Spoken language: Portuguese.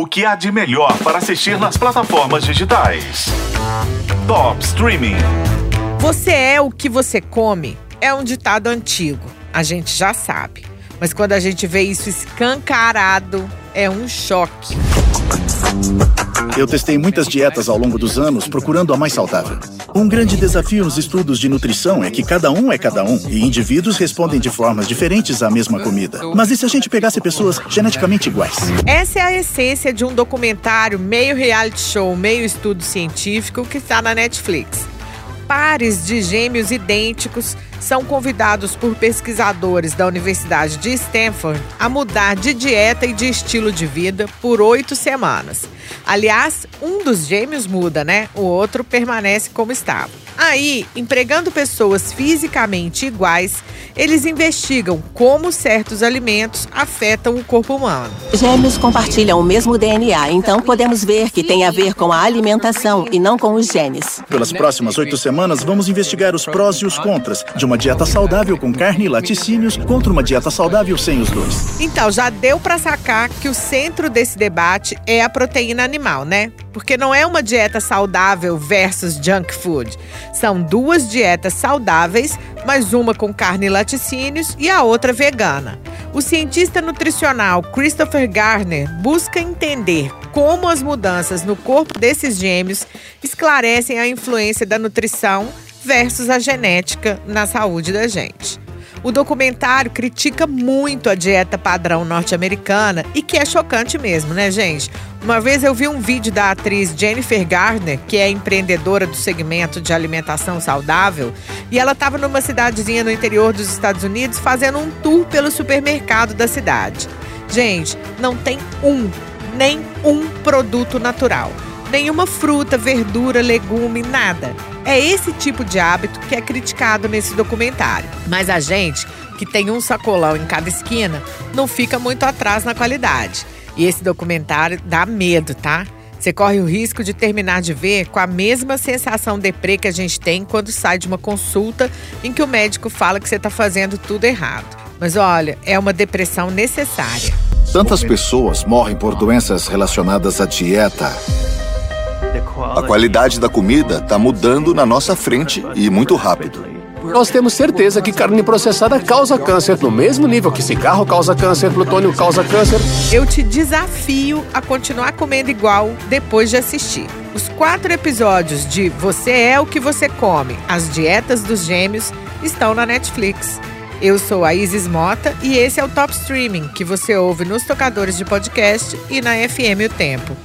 O que há de melhor para assistir nas plataformas digitais? Top Streaming. Você é o que você come é um ditado antigo, a gente já sabe. Mas quando a gente vê isso escancarado, é um choque. Eu testei muitas dietas ao longo dos anos procurando a mais saudável. Um grande desafio nos estudos de nutrição é que cada um é cada um e indivíduos respondem de formas diferentes à mesma comida. Mas e se a gente pegasse pessoas geneticamente iguais? Essa é a essência de um documentário meio reality show, meio estudo científico que está na Netflix. Pares de gêmeos idênticos são convidados por pesquisadores da Universidade de Stanford a mudar de dieta e de estilo de vida por oito semanas. Aliás, um dos gêmeos muda, né? O outro permanece como estava. Aí, empregando pessoas fisicamente iguais, eles investigam como certos alimentos afetam o corpo humano. Gêmeos compartilham o mesmo DNA, então podemos ver que tem a ver com a alimentação e não com os genes. Pelas próximas oito semanas, vamos investigar os prós e os contras de uma dieta saudável com carne e laticínios contra uma dieta saudável sem os dois. Então, já deu para sacar que o centro desse debate é a proteína animal, né? Porque não é uma dieta saudável versus junk food. São duas dietas saudáveis, mas uma com carne e laticínios e a outra vegana. O cientista nutricional Christopher Garner busca entender como as mudanças no corpo desses gêmeos esclarecem a influência da nutrição versus a genética na saúde da gente. O documentário critica muito a dieta padrão norte-americana e que é chocante mesmo, né, gente? Uma vez eu vi um vídeo da atriz Jennifer Garner, que é empreendedora do segmento de alimentação saudável, e ela estava numa cidadezinha no interior dos Estados Unidos fazendo um tour pelo supermercado da cidade. Gente, não tem um, nem um produto natural nenhuma fruta, verdura, legume, nada. É esse tipo de hábito que é criticado nesse documentário. Mas a gente, que tem um sacolão em cada esquina, não fica muito atrás na qualidade. E esse documentário dá medo, tá? Você corre o risco de terminar de ver com a mesma sensação deprê que a gente tem quando sai de uma consulta em que o médico fala que você está fazendo tudo errado. Mas olha, é uma depressão necessária. Tantas pessoas morrem por doenças relacionadas à dieta. A qualidade da comida está mudando na nossa frente e muito rápido. Nós temos certeza que carne processada causa câncer, no mesmo nível que cigarro causa câncer, plutônio causa câncer. Eu te desafio a continuar comendo igual depois de assistir. Os quatro episódios de Você é o que você come, as dietas dos gêmeos, estão na Netflix. Eu sou a Isis Mota e esse é o Top Streaming, que você ouve nos tocadores de podcast e na FM O Tempo.